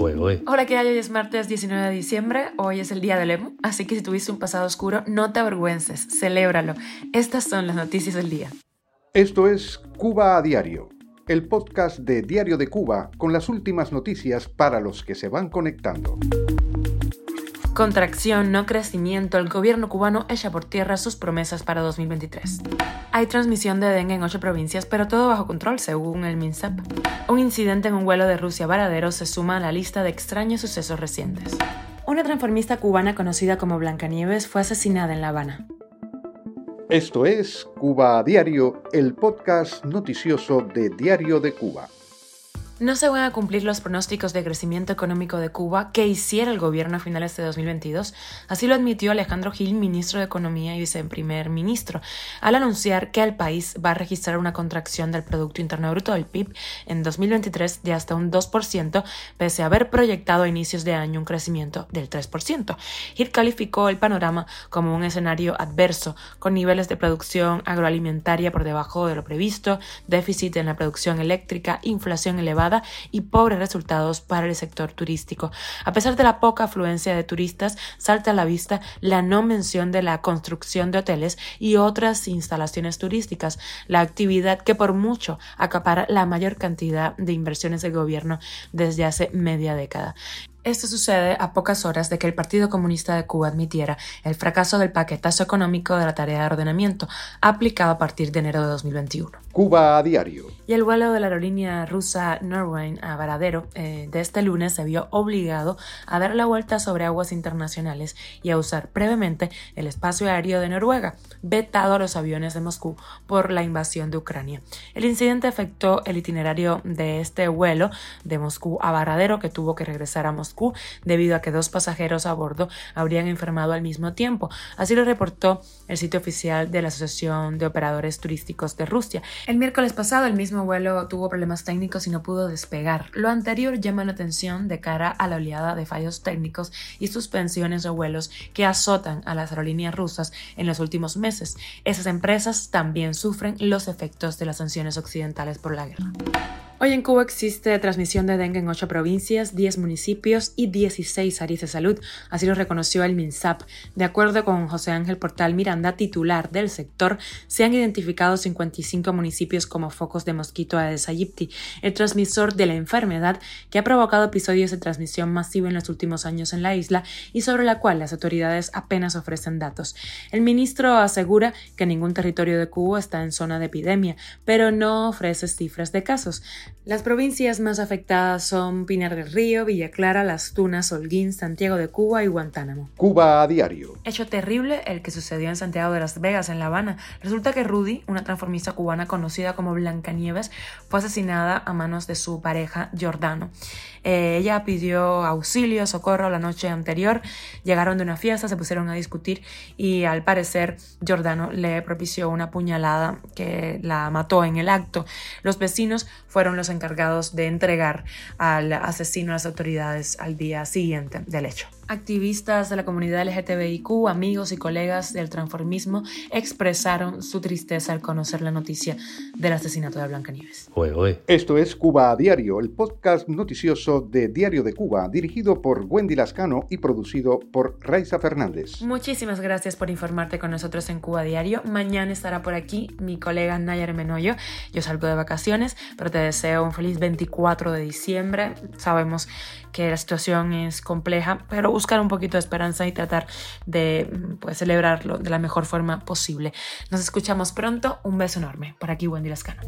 Hola, ¿qué hay? Hoy es martes 19 de diciembre, hoy es el día del emo, así que si tuviste un pasado oscuro, no te avergüences, celébralo. Estas son las noticias del día. Esto es Cuba a Diario, el podcast de Diario de Cuba con las últimas noticias para los que se van conectando. Contracción, no crecimiento, el gobierno cubano echa por tierra sus promesas para 2023. Hay transmisión de dengue en ocho provincias, pero todo bajo control, según el MINSAP. Un incidente en un vuelo de Rusia Varadero se suma a la lista de extraños sucesos recientes. Una transformista cubana conocida como Blancanieves fue asesinada en La Habana. Esto es Cuba a Diario, el podcast noticioso de Diario de Cuba. No se van a cumplir los pronósticos de crecimiento económico de Cuba que hiciera el gobierno a finales de 2022. Así lo admitió Alejandro Gil, ministro de Economía y viceprimer ministro, al anunciar que el país va a registrar una contracción del Producto Interno Bruto, del PIB, en 2023 de hasta un 2%, pese a haber proyectado a inicios de año un crecimiento del 3%. Gil calificó el panorama como un escenario adverso, con niveles de producción agroalimentaria por debajo de lo previsto, déficit en la producción eléctrica, inflación elevada, y pobres resultados para el sector turístico. A pesar de la poca afluencia de turistas, salta a la vista la no mención de la construcción de hoteles y otras instalaciones turísticas, la actividad que por mucho acapara la mayor cantidad de inversiones del gobierno desde hace media década. Esto sucede a pocas horas de que el Partido Comunista de Cuba admitiera el fracaso del paquetazo económico de la tarea de ordenamiento aplicado a partir de enero de 2021. Cuba a diario. Y el vuelo de la aerolínea rusa Norwegian a Varadero eh, de este lunes se vio obligado a dar la vuelta sobre aguas internacionales y a usar brevemente el espacio aéreo de Noruega, vetado a los aviones de Moscú por la invasión de Ucrania. El incidente afectó el itinerario de este vuelo de Moscú a Varadero que tuvo que regresar a Moscú debido a que dos pasajeros a bordo habrían enfermado al mismo tiempo. Así lo reportó el sitio oficial de la Asociación de Operadores Turísticos de Rusia. El miércoles pasado el mismo vuelo tuvo problemas técnicos y no pudo despegar. Lo anterior llama la atención de cara a la oleada de fallos técnicos y suspensiones de vuelos que azotan a las aerolíneas rusas en los últimos meses. Esas empresas también sufren los efectos de las sanciones occidentales por la guerra. Hoy en Cuba existe transmisión de dengue en 8 provincias, 10 municipios y 16 áreas de salud, así lo reconoció el MINSAP. De acuerdo con José Ángel Portal Miranda, titular del sector, se han identificado 55 municipios como focos de mosquito Aedes aegypti, el transmisor de la enfermedad que ha provocado episodios de transmisión masiva en los últimos años en la isla y sobre la cual las autoridades apenas ofrecen datos. El ministro asegura que ningún territorio de Cuba está en zona de epidemia, pero no ofrece cifras de casos. Las provincias más afectadas son Pinar del Río, Villa Clara, Las Tunas, Holguín, Santiago de Cuba y Guantánamo. Cuba a diario. Hecho terrible el que sucedió en Santiago de Las Vegas, en La Habana. Resulta que Rudy, una transformista cubana conocida como Blancanieves, fue asesinada a manos de su pareja Giordano. Eh, ella pidió auxilio, socorro la noche anterior. Llegaron de una fiesta, se pusieron a discutir y al parecer Giordano le propició una puñalada que la mató en el acto. Los vecinos fueron los encargados de entregar al asesino a las autoridades al día siguiente del hecho. Activistas de la comunidad LGTBIQ, amigos y colegas del transformismo expresaron su tristeza al conocer la noticia del asesinato de Blanca Nieves. Esto es Cuba a Diario, el podcast noticioso de Diario de Cuba, dirigido por Wendy Lascano y producido por Raiza Fernández. Muchísimas gracias por informarte con nosotros en Cuba Diario. Mañana estará por aquí mi colega Nayar Menoyo. Yo salgo de vacaciones, pero te deseo un feliz 24 de diciembre. Sabemos que la situación es compleja, pero buscar un poquito de esperanza y tratar de pues, celebrarlo de la mejor forma posible. Nos escuchamos pronto. Un beso enorme. Por aquí, Wendy Lascano.